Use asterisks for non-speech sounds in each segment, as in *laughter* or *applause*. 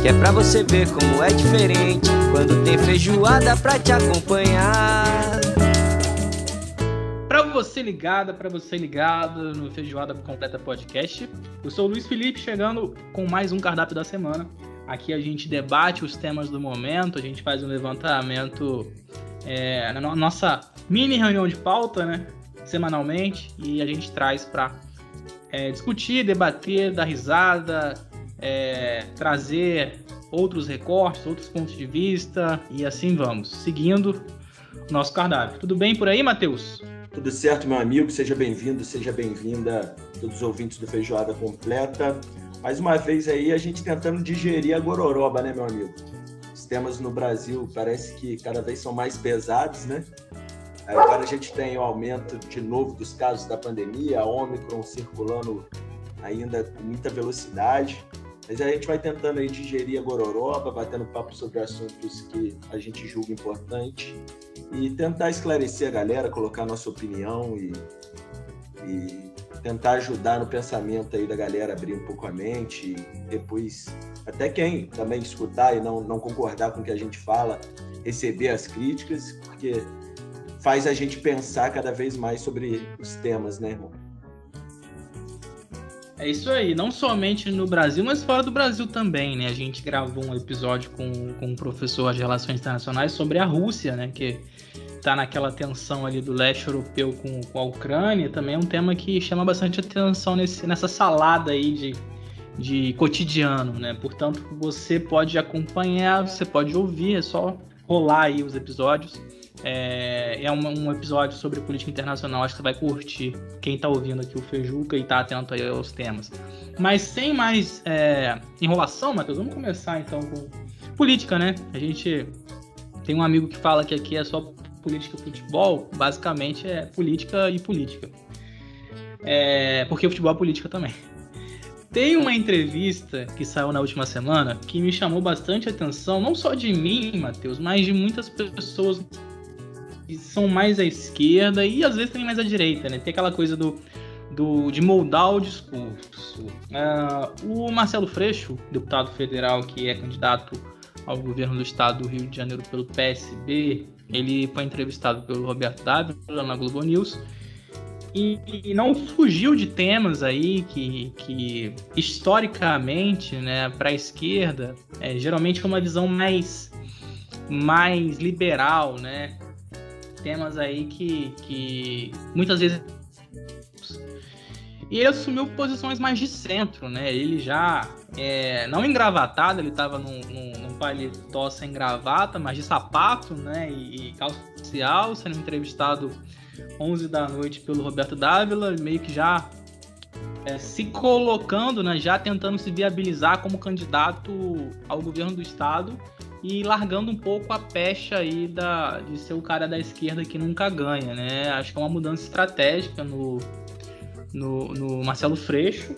Que é pra você ver como é diferente. Quando tem feijoada pra te acompanhar. Pra você ligada, pra você ligado no Feijoada Completa Podcast, eu sou o Luiz Felipe chegando com mais um cardápio da semana. Aqui a gente debate os temas do momento, a gente faz um levantamento é, na nossa mini reunião de pauta, né? Semanalmente, e a gente traz para é, discutir, debater, dar risada, é, trazer outros recortes, outros pontos de vista, e assim vamos, seguindo o nosso cardápio. Tudo bem por aí, Matheus? Tudo certo, meu amigo? Seja bem-vindo, seja bem-vinda, todos os ouvintes do Feijoada Completa. Mais uma vez aí, a gente tentando digerir a gororoba, né, meu amigo? Os temas no Brasil parece que cada vez são mais pesados, né? Agora a gente tem o aumento de novo dos casos da pandemia, a Omicron circulando ainda com muita velocidade. Mas a gente vai tentando aí digerir a gororoba, batendo papo sobre assuntos que a gente julga importante e tentar esclarecer a galera, colocar a nossa opinião e, e tentar ajudar no pensamento aí da galera, abrir um pouco a mente e depois até quem também escutar e não, não concordar com o que a gente fala, receber as críticas, porque faz a gente pensar cada vez mais sobre os temas, né, irmão? É isso aí, não somente no Brasil, mas fora do Brasil também, né? A gente gravou um episódio com, com um professor de Relações Internacionais sobre a Rússia, né? Que tá naquela tensão ali do leste europeu com, com a Ucrânia, também é um tema que chama bastante atenção nesse, nessa salada aí de, de cotidiano, né? Portanto, você pode acompanhar, você pode ouvir, é só rolar aí os episódios. É, é um, um, episódio sobre política internacional, acho que você vai curtir quem está ouvindo aqui o Fejuca e está atento aí aos temas. Mas sem mais é, enrolação, Matheus, vamos começar então com política, né? A gente tem um amigo que fala que aqui é só política e futebol, basicamente é política e política. É, porque futebol é política também. Tem uma entrevista que saiu na última semana que me chamou bastante atenção, não só de mim, Matheus, mas de muitas pessoas são mais à esquerda e às vezes também mais à direita, né? Tem aquela coisa do, do de moldar o discurso. Uh, o Marcelo Freixo, deputado federal que é candidato ao governo do estado do Rio de Janeiro pelo PSB, ele foi entrevistado pelo Roberto Dávila na Globo News e, e, não fugiu de temas aí que, que historicamente, né, para a esquerda, é, geralmente é uma visão mais mais liberal, né? Temas aí que, que muitas vezes. E ele assumiu posições mais de centro, né? Ele já, é, não engravatado, ele estava num, num, num paletó sem gravata, mas de sapato, né? E, e calça social, sendo entrevistado 11 da noite pelo Roberto Dávila, meio que já é, se colocando, né? Já tentando se viabilizar como candidato ao governo do estado e largando um pouco a pecha aí da, de ser o cara da esquerda que nunca ganha, né? Acho que é uma mudança estratégica no, no, no Marcelo Freixo.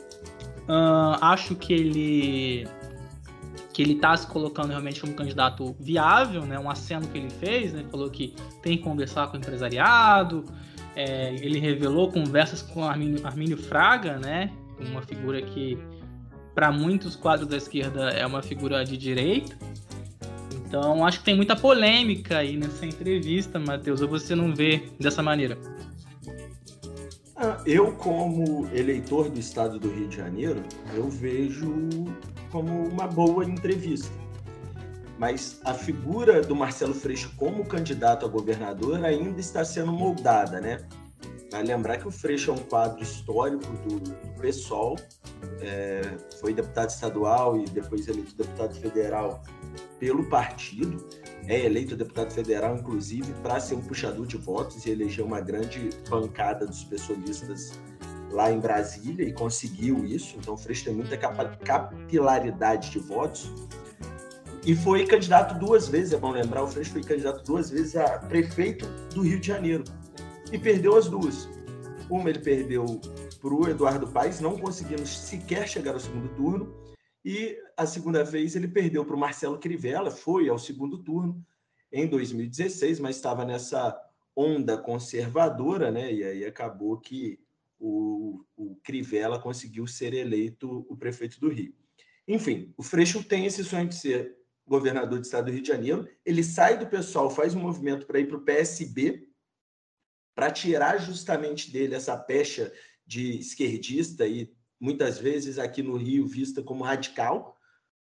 Uh, acho que ele que ele está se colocando realmente como candidato viável, né? Um aceno que ele fez, né? Falou que tem que conversar com o empresariado. É, ele revelou conversas com Armínio, Armínio Fraga, né? Uma figura que para muitos quadros da esquerda é uma figura de direita. Então, acho que tem muita polêmica aí nessa entrevista, Matheus, ou você não vê dessa maneira? Ah, eu, como eleitor do estado do Rio de Janeiro, eu vejo como uma boa entrevista. Mas a figura do Marcelo Freixo como candidato a governador ainda está sendo moldada, né? Vai lembrar que o Freixo é um quadro histórico do, do PSOL, é, foi deputado estadual e depois eleito deputado federal pelo partido, é eleito deputado federal, inclusive, para ser um puxador de votos e eleger uma grande bancada dos pessoalistas lá em Brasília e conseguiu isso. Então, o Freixo tem muita capilaridade de votos. e foi candidato duas vezes, é bom lembrar, o Freixo foi candidato duas vezes a prefeito do Rio de Janeiro. E perdeu as duas. Uma ele perdeu para o Eduardo Paes, não conseguindo sequer chegar ao segundo turno. E a segunda vez ele perdeu para o Marcelo Crivella, foi ao segundo turno em 2016, mas estava nessa onda conservadora, né? E aí acabou que o, o Crivella conseguiu ser eleito o prefeito do Rio. Enfim, o Freixo tem esse sonho de ser governador do estado do Rio de Janeiro. Ele sai do pessoal, faz um movimento para ir para o PSB, para tirar justamente dele essa pecha de esquerdista e muitas vezes aqui no Rio vista como radical.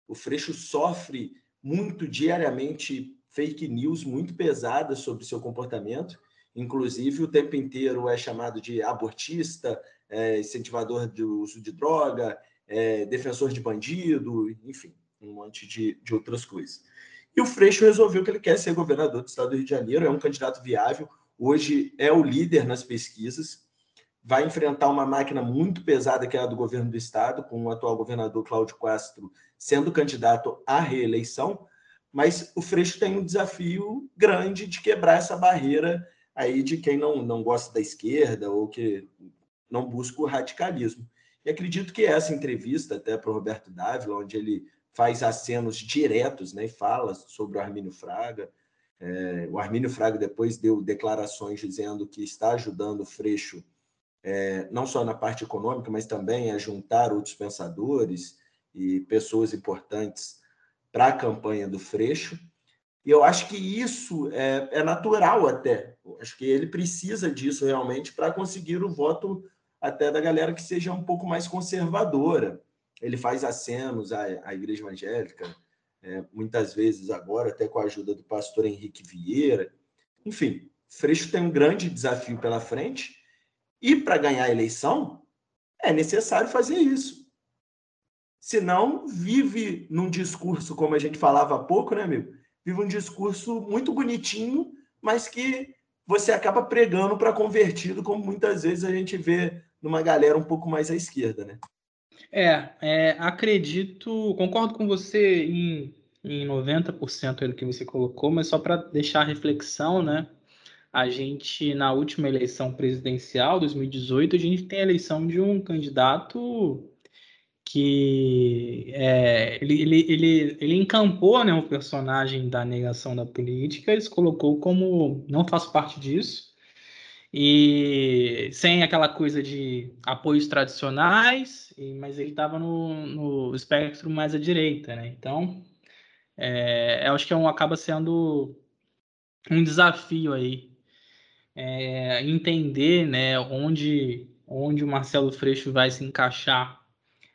O Freixo sofre muito diariamente fake news muito pesadas sobre seu comportamento. Inclusive, o tempo inteiro é chamado de abortista, é, incentivador do uso de droga, é, defensor de bandido, enfim, um monte de, de outras coisas. E o Freixo resolveu que ele quer ser governador do estado do Rio de Janeiro, é um candidato viável, hoje é o líder nas pesquisas, vai enfrentar uma máquina muito pesada que é a do governo do estado, com o atual governador Cláudio Castro sendo candidato à reeleição, mas o Freixo tem um desafio grande de quebrar essa barreira aí de quem não, não gosta da esquerda ou que não busca o radicalismo. E acredito que essa entrevista, até para o Roberto Dávila, onde ele faz acenos diretos né, e fala sobre o Armínio Fraga. É, o Armínio Fraga depois deu declarações dizendo que está ajudando o Freixo é, não só na parte econômica, mas também a juntar outros pensadores e pessoas importantes para a campanha do Freixo. E eu acho que isso é, é natural até. Eu acho que ele precisa disso realmente para conseguir o voto até da galera que seja um pouco mais conservadora ele faz acenos à, à igreja evangélica, é, muitas vezes agora, até com a ajuda do pastor Henrique Vieira. Enfim, Freixo tem um grande desafio pela frente, e para ganhar a eleição, é necessário fazer isso. Senão, vive num discurso, como a gente falava há pouco, né, amigo? Vive um discurso muito bonitinho, mas que você acaba pregando para convertido, como muitas vezes a gente vê numa galera um pouco mais à esquerda, né? É, é, acredito, concordo com você em, em 90% do que você colocou, mas só para deixar a reflexão, né? A gente, na última eleição presidencial, 2018, a gente tem a eleição de um candidato que é, ele, ele, ele, ele encampou né, o personagem da negação da política, ele se colocou como não faço parte disso, e sem aquela coisa de apoios tradicionais, mas ele estava no, no espectro mais à direita, né? Então, é, eu acho que é um, acaba sendo um desafio aí é, entender, né, onde onde o Marcelo Freixo vai se encaixar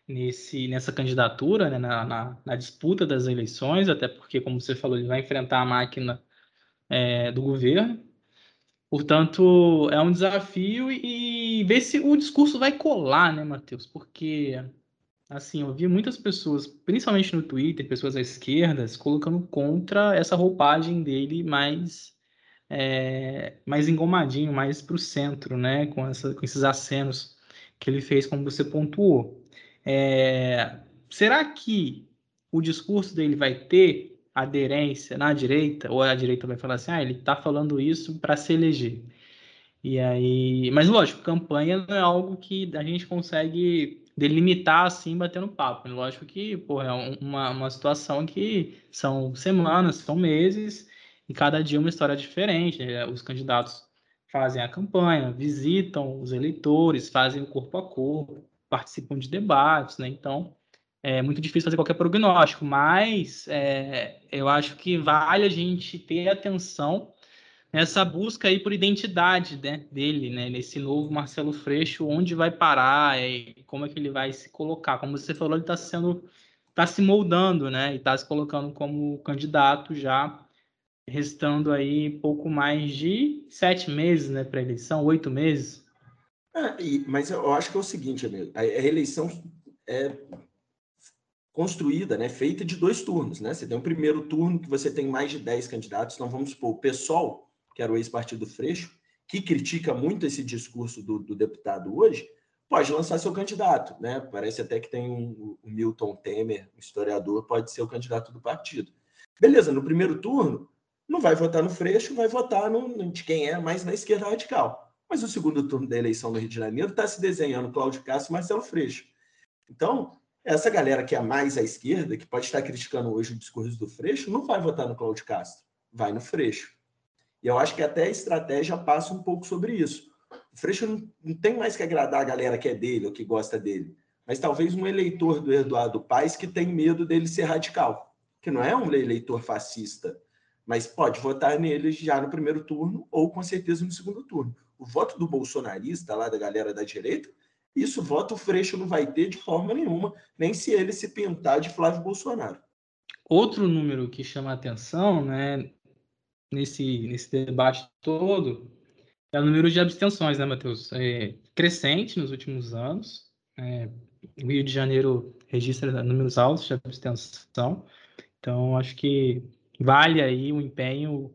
nesse nessa candidatura, né, na, na, na disputa das eleições, até porque, como você falou, ele vai enfrentar a máquina é, do governo. Portanto, é um desafio e ver se o discurso vai colar, né, Matheus? Porque, assim, eu vi muitas pessoas, principalmente no Twitter, pessoas à esquerda, colocando contra essa roupagem dele mais, é, mais engomadinho, mais para o centro, né, com, essa, com esses acenos que ele fez, como você pontuou. É, será que o discurso dele vai ter aderência na direita, ou a direita vai falar assim, ah, ele está falando isso para se eleger. E aí, mas lógico, campanha não é algo que a gente consegue delimitar assim, batendo papo. Lógico que, pô, é uma, uma situação que são semanas, são meses, e cada dia uma história diferente. Né? Os candidatos fazem a campanha, visitam os eleitores, fazem o corpo a corpo, participam de debates, né? Então, é muito difícil fazer qualquer prognóstico, mas é, eu acho que vale a gente ter atenção nessa busca aí por identidade né, dele, né, nesse novo Marcelo Freixo, onde vai parar e como é que ele vai se colocar. Como você falou, ele está sendo, está se moldando, né, e está se colocando como candidato já, restando aí pouco mais de sete meses, né, para eleição, oito meses. É, mas eu acho que é o seguinte, amigo, a, a eleição é construída, né, feita de dois turnos. Né? Você tem um primeiro turno que você tem mais de 10 candidatos, então vamos supor, o PSOL, que era o ex-partido Freixo, que critica muito esse discurso do, do, deputado hoje, pode lançar seu candidato. Né? Parece até que tem um, o Milton Temer, um historiador, pode ser o candidato do partido. Beleza, no primeiro turno, não vai votar no Freixo, vai votar no, de quem é mais na esquerda radical. Mas o segundo turno da eleição no Rio de Janeiro está se desenhando Cláudio Castro e Marcelo Freixo. Então, essa galera que é mais à esquerda, que pode estar criticando hoje o discurso do Freixo, não vai votar no Cláudio Castro, vai no Freixo. E eu acho que até a estratégia passa um pouco sobre isso. O Freixo não, não tem mais que agradar a galera que é dele ou que gosta dele, mas talvez um eleitor do Eduardo Paes que tem medo dele ser radical, que não é um eleitor fascista, mas pode votar nele já no primeiro turno ou com certeza no segundo turno. O voto do bolsonarista, lá da galera da direita, isso voto Freixo não vai ter de forma nenhuma, nem se ele se pintar de Flávio Bolsonaro. Outro número que chama a atenção, né, nesse, nesse debate todo, é o número de abstenções, né, Matheus? É crescente nos últimos anos. É, o Rio de Janeiro registra números altos de abstenção. Então, acho que vale aí o empenho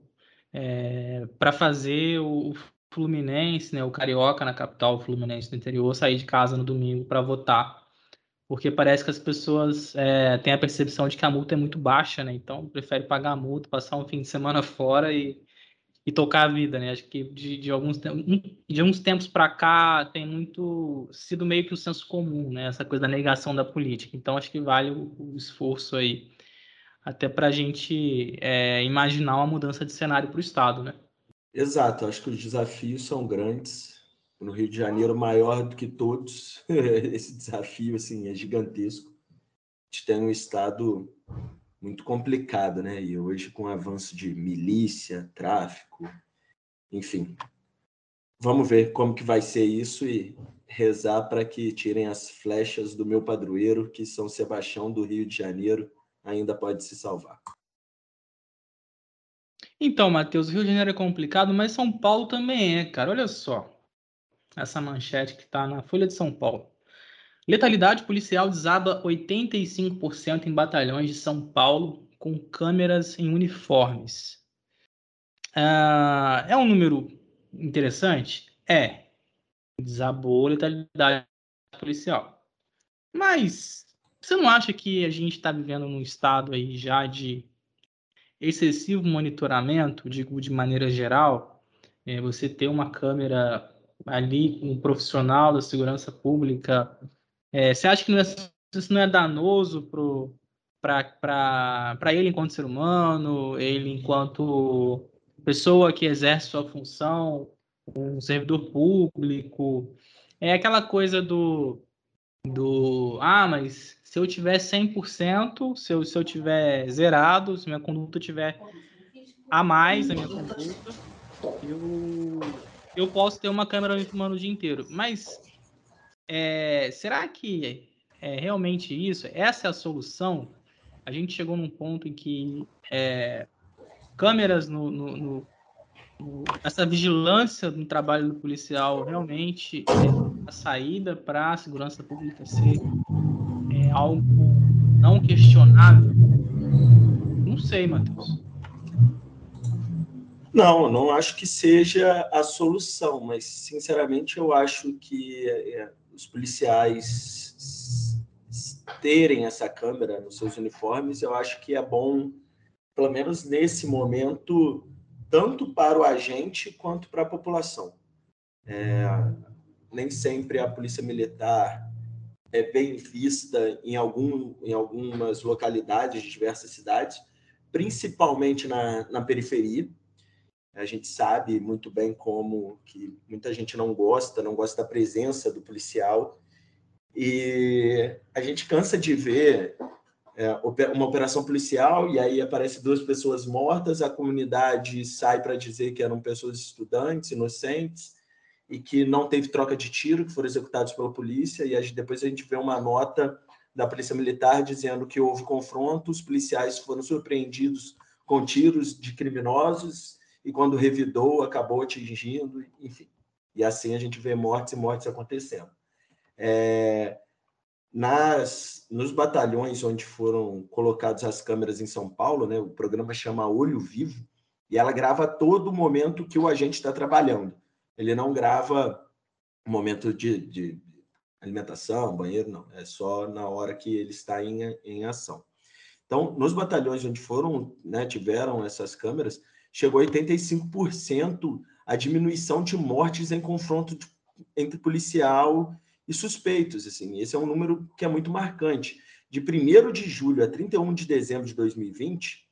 é, para fazer o Fluminense, né, o Carioca na capital, o Fluminense no interior, sair de casa no domingo para votar, porque parece que as pessoas é, têm a percepção de que a multa é muito baixa, né? Então prefere pagar a multa, passar um fim de semana *laughs* fora e, e tocar a vida, né? Acho que de, de alguns de uns tempos para cá tem muito sido meio que o senso comum, né? Essa coisa da negação da política. Então acho que vale o, o esforço aí até para a gente é, imaginar uma mudança de cenário para o Estado, né? Exato, acho que os desafios são grandes. No Rio de Janeiro, maior do que todos, *laughs* esse desafio assim, é gigantesco. A gente tem um Estado muito complicado, né? E hoje, com o avanço de milícia, tráfico, enfim. Vamos ver como que vai ser isso e rezar para que tirem as flechas do meu padroeiro, que São Sebastião do Rio de Janeiro ainda pode se salvar. Então, Matheus, Rio de Janeiro é complicado, mas São Paulo também é, cara. Olha só essa manchete que está na Folha de São Paulo. Letalidade policial desaba 85% em batalhões de São Paulo com câmeras em uniformes. Uh, é um número interessante? É. Desabou a letalidade policial. Mas você não acha que a gente está vivendo num estado aí já de excessivo monitoramento, digo de maneira geral? É, você ter uma câmera ali um profissional da segurança pública, é, você acha que não é, isso não é danoso para ele enquanto ser humano, ele enquanto pessoa que exerce sua função, um servidor público? É aquela coisa do, do ah, mas se eu tiver 100%, se eu, se eu tiver zerado, se minha conduta tiver a mais a minha conduta, eu, eu posso ter uma câmera me filmando o dia inteiro. Mas é, será que é realmente isso? Essa é a solução? A gente chegou num ponto em que é, câmeras no, no, no, no, essa vigilância no trabalho do policial realmente é a saída para a segurança pública ser é algo não questionável? Não sei, Matheus. Não, não acho que seja a solução, mas sinceramente eu acho que é, os policiais terem essa câmera nos seus uniformes, eu acho que é bom, pelo menos nesse momento, tanto para o agente quanto para a população. É, nem sempre a polícia militar é bem vista em, algum, em algumas localidades de diversas cidades, principalmente na, na periferia. A gente sabe muito bem como que muita gente não gosta, não gosta da presença do policial. E a gente cansa de ver é, uma operação policial e aí aparece duas pessoas mortas, a comunidade sai para dizer que eram pessoas estudantes, inocentes, e que não teve troca de tiro, que foram executados pela polícia, e depois a gente vê uma nota da Polícia Militar dizendo que houve confronto, os policiais foram surpreendidos com tiros de criminosos, e quando revidou, acabou atingindo, enfim. E assim a gente vê mortes e mortes acontecendo. É, nas, nos batalhões onde foram colocadas as câmeras em São Paulo, né, o programa chama Olho Vivo, e ela grava todo o momento que o agente está trabalhando. Ele não grava momento de, de alimentação, banheiro, não. É só na hora que ele está em, em ação. Então, nos batalhões onde foram, né, tiveram essas câmeras, chegou a 85% a diminuição de mortes em confronto de, entre policial e suspeitos. Assim. Esse é um número que é muito marcante. De 1 de julho a 31 de dezembro de 2020,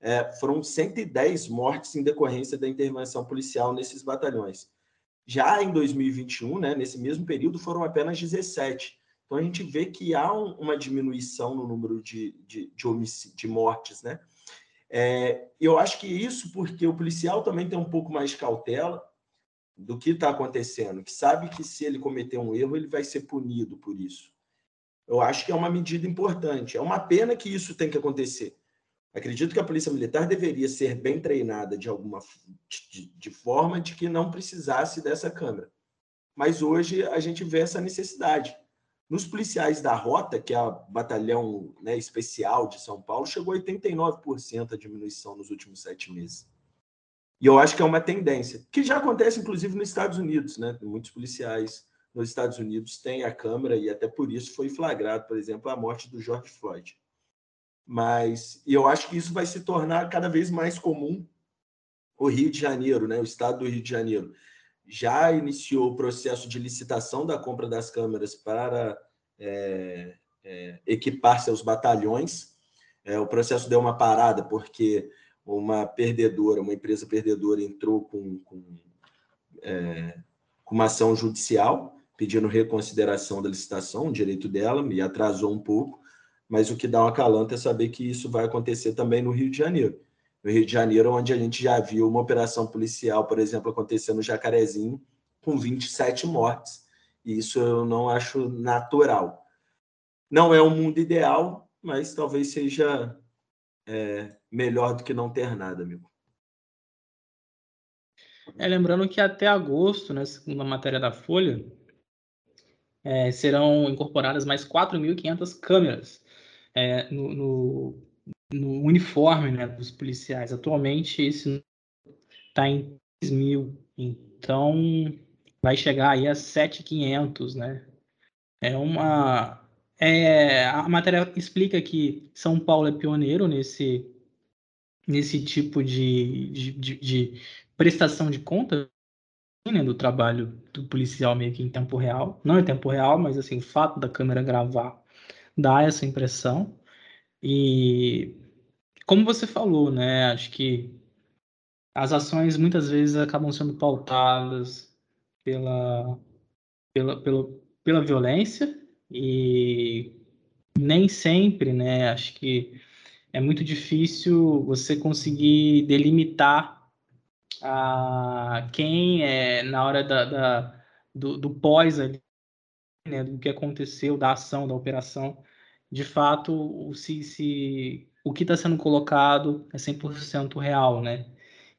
é, foram 110 mortes em decorrência da intervenção policial nesses batalhões. Já em 2021, né, nesse mesmo período, foram apenas 17. Então a gente vê que há um, uma diminuição no número de, de, de, de mortes, né? É, eu acho que isso porque o policial também tem um pouco mais de cautela do que está acontecendo, que sabe que se ele cometer um erro, ele vai ser punido por isso. Eu acho que é uma medida importante. É uma pena que isso tem que acontecer. Acredito que a Polícia Militar deveria ser bem treinada de alguma de, de forma de que não precisasse dessa câmera. Mas hoje a gente vê essa necessidade. Nos policiais da Rota, que é a batalhão né, especial de São Paulo, chegou a 89% a diminuição nos últimos sete meses. E eu acho que é uma tendência, que já acontece, inclusive, nos Estados Unidos. Né? Muitos policiais nos Estados Unidos têm a câmera e até por isso foi flagrado, por exemplo, a morte do George Floyd. Mas e eu acho que isso vai se tornar cada vez mais comum. O Rio de Janeiro, né? o estado do Rio de Janeiro, já iniciou o processo de licitação da compra das câmeras para é, é, equipar seus batalhões. É, o processo deu uma parada porque uma perdedora, uma empresa perdedora entrou com, com, é, com uma ação judicial pedindo reconsideração da licitação, um direito dela, e atrasou um pouco, mas o que dá uma calanta é saber que isso vai acontecer também no Rio de Janeiro no Rio de Janeiro, onde a gente já viu uma operação policial, por exemplo, acontecer no Jacarezinho, com 27 mortes. E isso eu não acho natural. Não é um mundo ideal, mas talvez seja é, melhor do que não ter nada, amigo. É, lembrando que até agosto, né, segundo a matéria da Folha, é, serão incorporadas mais 4.500 câmeras é, no, no, no uniforme né, dos policiais. Atualmente, esse está em 3 mil, então vai chegar aí a 7,500, né? É uma... É, a matéria explica que São Paulo é pioneiro nesse, nesse tipo de, de, de, de prestação de conta né, do trabalho do policial meio que em tempo real. Não em tempo real, mas assim, o fato da câmera gravar dá essa impressão. E como você falou, né? Acho que as ações muitas vezes acabam sendo pautadas pela, pela, pela, pela violência e nem sempre, né? Acho que é muito difícil você conseguir delimitar a quem é na hora da, da do, do pós ali, né, do que aconteceu, da ação, da operação, de fato, se, se o que está sendo colocado é 100% real, né?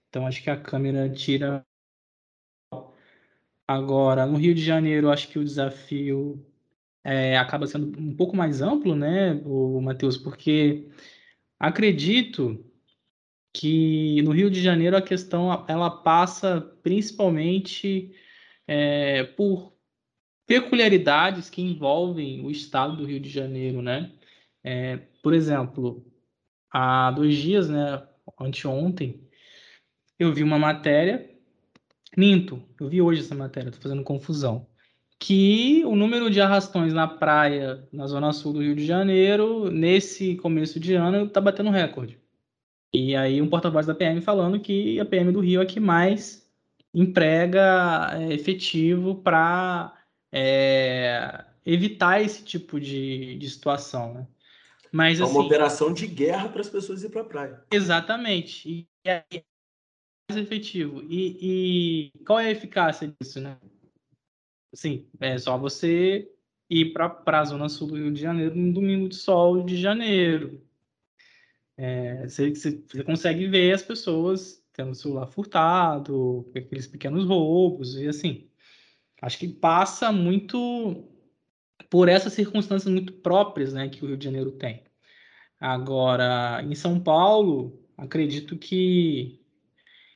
Então, acho que a câmera tira. Agora, no Rio de Janeiro, acho que o desafio é, acaba sendo um pouco mais amplo, né, o Matheus, porque acredito que no Rio de Janeiro a questão ela passa principalmente é, por peculiaridades que envolvem o estado do Rio de Janeiro, né? É, por exemplo, há dois dias, né, anteontem, eu vi uma matéria, minto, eu vi hoje essa matéria, tô fazendo confusão, que o número de arrastões na praia, na zona sul do Rio de Janeiro, nesse começo de ano, tá batendo recorde. E aí um porta-voz da PM falando que a PM do Rio é que mais emprega é, efetivo para é, evitar esse tipo de, de situação, né? Mas, é uma assim, operação de guerra para as pessoas ir para a praia. Exatamente. E é mais efetivo. E, e, qual é a eficácia disso, né? Sim, é só você ir para a zona sul do Rio de Janeiro no domingo de sol de janeiro. É, você, você, consegue ver as pessoas tendo o celular furtado, aqueles pequenos roubos e assim. Acho que passa muito por essas circunstâncias muito próprias né, que o Rio de Janeiro tem. Agora, em São Paulo, acredito que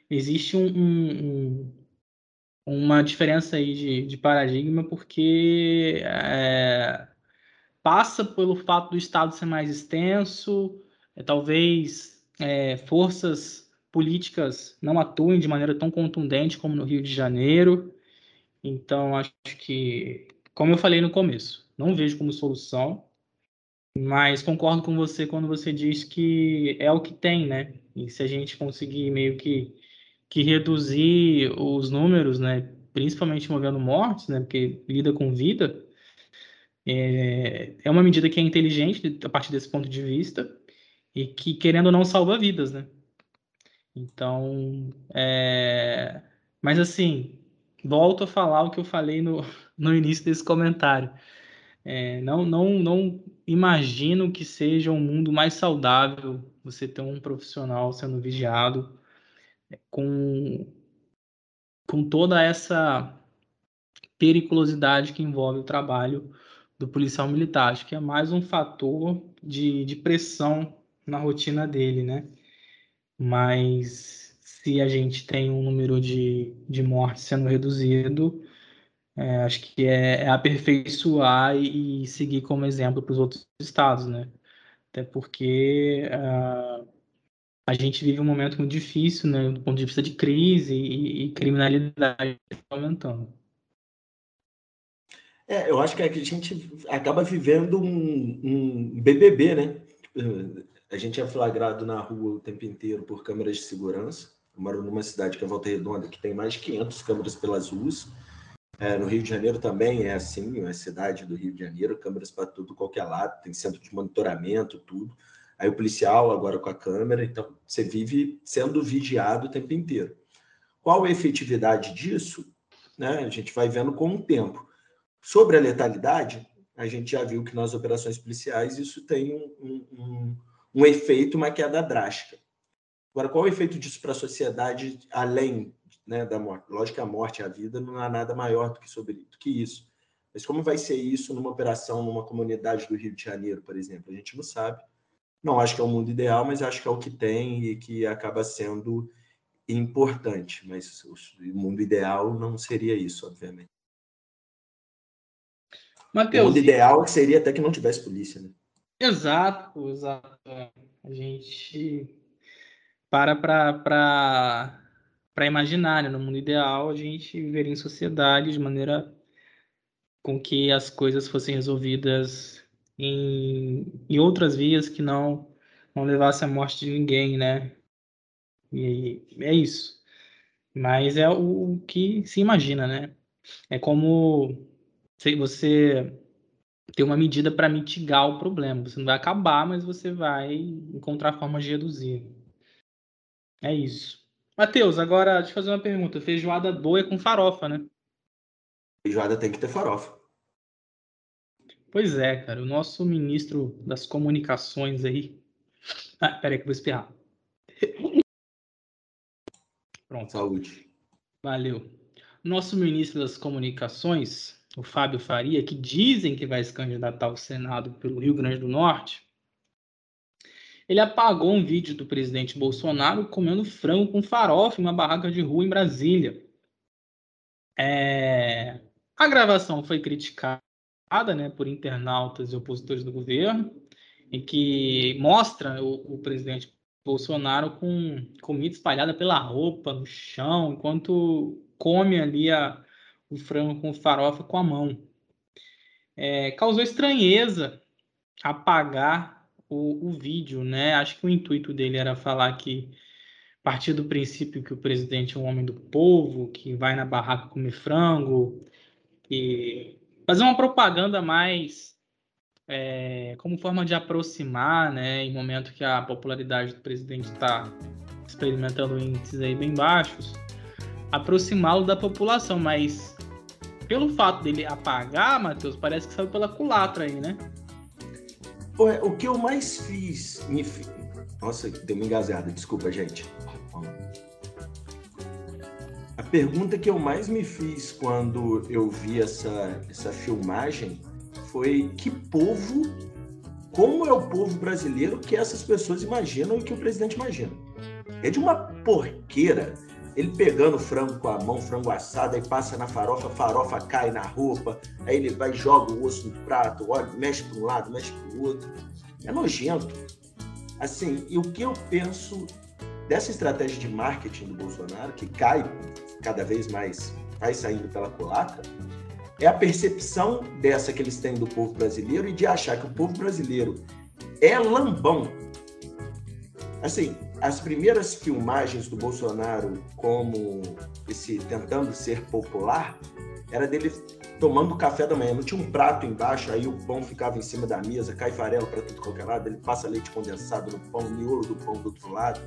existe um, um, uma diferença aí de, de paradigma, porque é, passa pelo fato do Estado ser mais extenso, é, talvez é, forças políticas não atuem de maneira tão contundente como no Rio de Janeiro. Então, acho que, como eu falei no começo, não vejo como solução, mas concordo com você quando você diz que é o que tem, né? E se a gente conseguir meio que, que reduzir os números, né? Principalmente movendo mortes, né? Porque lida com vida, é, é uma medida que é inteligente a partir desse ponto de vista e que, querendo ou não, salva vidas, né? Então, é... mas assim, volto a falar o que eu falei no, *laughs* no início desse comentário. É, não, não, não imagino que seja um mundo mais saudável você ter um profissional sendo vigiado é, com, com toda essa periculosidade que envolve o trabalho do policial militar. Acho que é mais um fator de, de pressão na rotina dele, né? Mas se a gente tem um número de, de mortes sendo reduzido, é, acho que é, é aperfeiçoar e, e, seguir como exemplo para os outros estados, né? Até porque uh, a gente vive um momento muito difícil, né? Do ponto de vista de crise e, e criminalidade aumentando. É, eu acho que a gente acaba vivendo um, um BBB, né? A gente é flagrado na rua o tempo inteiro por câmeras de segurança. Eu moro numa cidade que é Volta Redonda, que tem mais de 500 câmeras pelas ruas. É, no Rio de Janeiro também é assim, é cidade do Rio de Janeiro, câmeras para tudo, qualquer lado, tem centro de monitoramento, tudo. Aí o policial agora com a câmera, então você vive sendo vigiado o tempo inteiro. Qual a efetividade disso? Né? A gente vai vendo com o tempo. Sobre a letalidade, a gente já viu que nas operações policiais isso tem um, um, um efeito, uma queda drástica. Agora, qual é o efeito disso para a sociedade além né, da morte? Lógico que a morte e a vida não há nada maior do que, sobre, do que isso. Mas como vai ser isso numa operação, numa comunidade do Rio de Janeiro, por exemplo? A gente não sabe. Não acho que é o mundo ideal, mas acho que é o que tem e que acaba sendo importante. Mas o mundo ideal não seria isso, obviamente. Mateus, o mundo ideal seria até que não tivesse polícia, né? Exato, exato. A gente para para imaginar, né? no mundo ideal, a gente viveria em sociedade de maneira com que as coisas fossem resolvidas em, em outras vias que não não levasse à morte de ninguém, né? E é isso. Mas é o que se imagina, né? É como você ter uma medida para mitigar o problema. Você não vai acabar, mas você vai encontrar formas de reduzir. É isso. Matheus, agora deixa eu fazer uma pergunta. Feijoada boa é com farofa, né? Feijoada tem que ter farofa. Pois é, cara. O nosso ministro das comunicações aí. Ah, peraí que eu vou espirrar. Pronto. Saúde. Valeu. Nosso ministro das comunicações, o Fábio Faria, que dizem que vai se candidatar ao Senado pelo Rio Grande do Norte, ele apagou um vídeo do presidente Bolsonaro comendo frango com farofa em uma barraca de rua em Brasília. É... A gravação foi criticada né, por internautas e opositores do governo, em que mostra o, o presidente Bolsonaro com comida espalhada pela roupa, no chão, enquanto come ali a, o frango com farofa com a mão. É, causou estranheza apagar o, o vídeo, né? Acho que o intuito dele era falar que partir do princípio que o presidente é um homem do povo, que vai na barraca comer frango, e fazer uma propaganda mais é, como forma de aproximar, né, em momento que a popularidade do presidente está experimentando índices aí bem baixos, aproximá-lo da população, mas pelo fato dele apagar, Matheus, parece que saiu pela culatra aí, né? O que eu mais fiz. Nossa, deu uma engasgada, desculpa, gente. A pergunta que eu mais me fiz quando eu vi essa, essa filmagem foi que povo, como é o povo brasileiro que essas pessoas imaginam e que o presidente imagina. É de uma porqueira ele pegando o frango com a mão, frango assado, aí passa na farofa, a farofa cai na roupa, aí ele vai joga o osso no prato, olha, mexe para um lado, mexe para o outro. É nojento. Assim, e o que eu penso dessa estratégia de marketing do Bolsonaro, que cai cada vez mais, vai saindo pela culatra, é a percepção dessa que eles têm do povo brasileiro e de achar que o povo brasileiro é lambão. Assim, as primeiras filmagens do Bolsonaro como esse tentando ser popular era dele tomando café da manhã. Não tinha um prato embaixo, aí o pão ficava em cima da mesa, cai farelo para tudo qualquer lado, ele passa leite condensado no pão, miolo do pão do outro lado.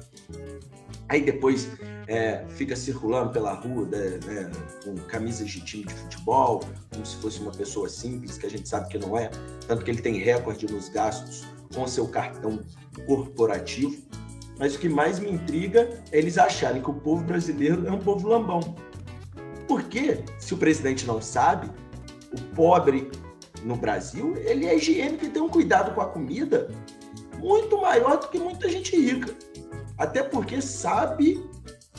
Aí depois é, fica circulando pela rua né, né, com camisas de time de futebol, como se fosse uma pessoa simples, que a gente sabe que não é, tanto que ele tem recorde nos gastos com seu cartão corporativo. Mas o que mais me intriga é eles acharem que o povo brasileiro é um povo lambão. Porque, se o presidente não sabe, o pobre no Brasil, ele é higiênico e tem um cuidado com a comida muito maior do que muita gente rica. Até porque sabe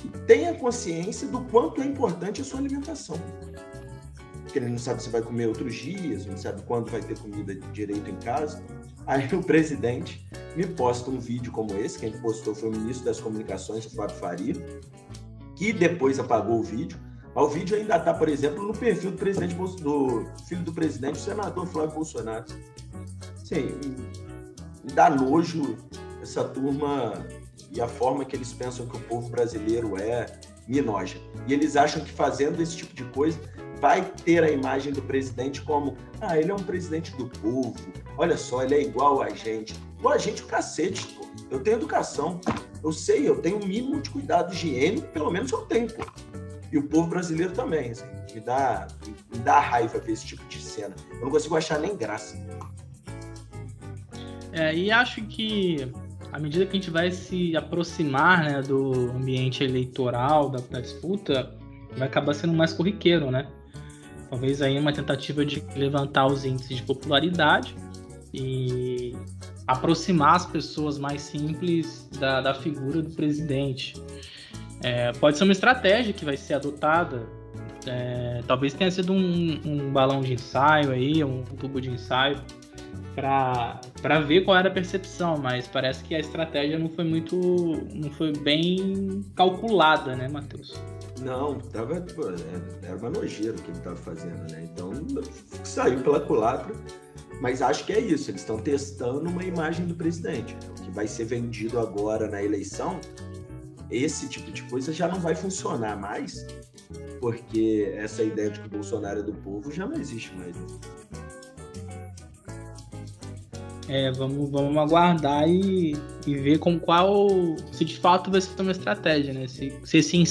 e tem a consciência do quanto é importante a sua alimentação. Porque ele não sabe se vai comer outros dias, não sabe quando vai ter comida direito em casa. Aí o presidente me posta um vídeo como esse, quem postou foi o ministro das Comunicações, Fábio Faria, que depois apagou o vídeo, o vídeo ainda está, por exemplo, no perfil do presidente do filho do presidente, o senador Flávio Bolsonaro. Sim, dá nojo essa turma e a forma que eles pensam que o povo brasileiro é minoja. E eles acham que fazendo esse tipo de coisa vai ter a imagem do presidente como ah, ele é um presidente do povo, olha só, ele é igual a gente. Igual a gente, o cacete, pô. Eu tenho educação, eu sei, eu tenho um mínimo de cuidado higiênico, pelo menos eu tenho, pô e o povo brasileiro também. Assim, me, dá, me dá raiva ver esse tipo de cena. Eu não consigo achar nem graça. É, e acho que à medida que a gente vai se aproximar né, do ambiente eleitoral, da, da disputa, vai acabar sendo mais corriqueiro, né? Talvez aí uma tentativa de levantar os índices de popularidade e aproximar as pessoas mais simples da, da figura do presidente. É, pode ser uma estratégia que vai ser adotada. É, talvez tenha sido um, um, balão de ensaio aí, um tubo de ensaio, para ver qual era a percepção, mas parece que a estratégia não foi muito. não foi bem calculada, né, Matheus? Não, tava, pô, é, era uma nojeira o que ele estava fazendo, né? Então saiu pela culatra. Mas acho que é isso, eles estão testando uma imagem do presidente. O que vai ser vendido agora na eleição esse tipo de coisa já não vai funcionar mais, porque essa ideia de que o Bolsonaro é do povo já não existe mais. Né? É, vamos, vamos aguardar e, e ver com qual, se de fato vai ser uma estratégia, né? Se, se sim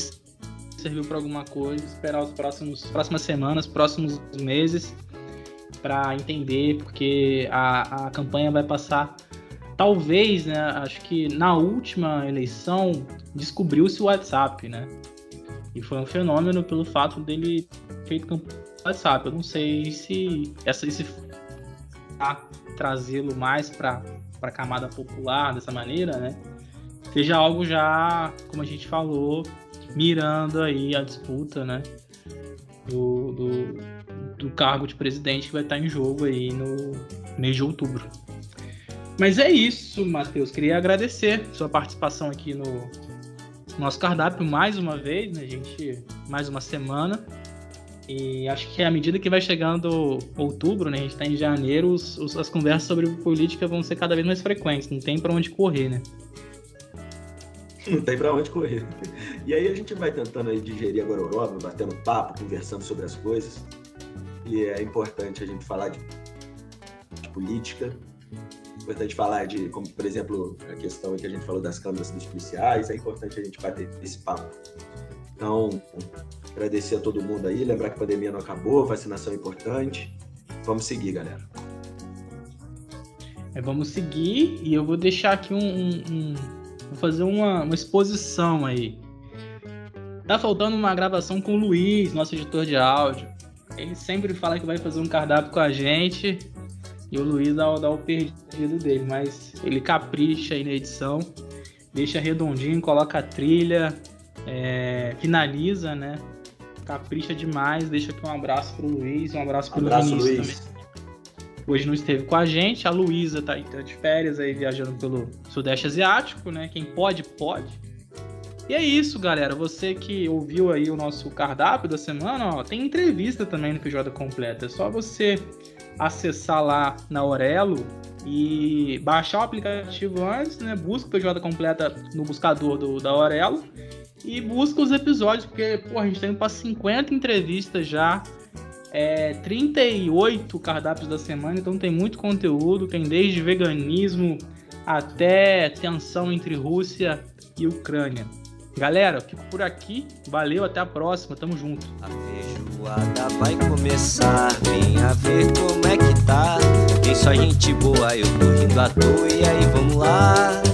serviu para alguma coisa, esperar os próximos próximas semanas, próximos meses para entender, porque a, a campanha vai passar talvez, né, acho que na última eleição descobriu-se o WhatsApp, né? E foi um fenômeno pelo fato dele feito campanha no WhatsApp. Eu não sei se essa se trazê-lo mais para a camada popular dessa maneira, né? Seja algo já, como a gente falou, mirando aí a disputa, né? Do, do, do cargo de presidente que vai estar em jogo aí no mês de outubro. Mas é isso, Matheus. Queria agradecer sua participação aqui no nosso cardápio mais uma vez, né, gente? Mais uma semana. E acho que à medida que vai chegando outubro, né? A gente tá em janeiro, os, os, as conversas sobre política vão ser cada vez mais frequentes. Não tem para onde correr, né? Não tem para onde correr. E aí a gente vai tentando aí digerir a gororoba, batendo papo, conversando sobre as coisas. E é importante a gente falar de, de política, importante falar de, como por exemplo, a questão que a gente falou das câmeras dos policiais, é importante a gente bater esse papo. Então, agradecer a todo mundo aí, lembrar que a pandemia não acabou, vacinação é importante. Vamos seguir, galera. É, vamos seguir e eu vou deixar aqui um, um, um vou fazer uma, uma exposição aí. Tá faltando uma gravação com o Luiz, nosso editor de áudio. Ele sempre fala que vai fazer um cardápio com a gente. E o Luiz dá, dá o perdido dele, mas ele capricha aí na edição, deixa redondinho, coloca a trilha, é, finaliza, né? Capricha demais. Deixa aqui um abraço pro Luiz, um abraço pro abraço, Luiz. Também. Hoje não esteve com a gente. A Luísa tá, tá de férias aí viajando pelo Sudeste Asiático, né? Quem pode, pode. E é isso, galera. Você que ouviu aí o nosso cardápio da semana, ó, tem entrevista também no Feijoada Completa. É só você acessar lá na Aurelo e baixar o aplicativo antes, né? Busca o Feijoada Completa no buscador do, da Aurelo e busca os episódios, porque pô, a gente tem para 50 entrevistas já, é, 38 cardápios da semana, então tem muito conteúdo, tem desde veganismo até tensão entre Rússia e Ucrânia. Galera, fico por aqui. Valeu, até a próxima. Tamo junto. A feijoada vai começar. Venha ver como é que tá. Tem só gente boa, eu tô rindo à toa. E aí, vamos lá.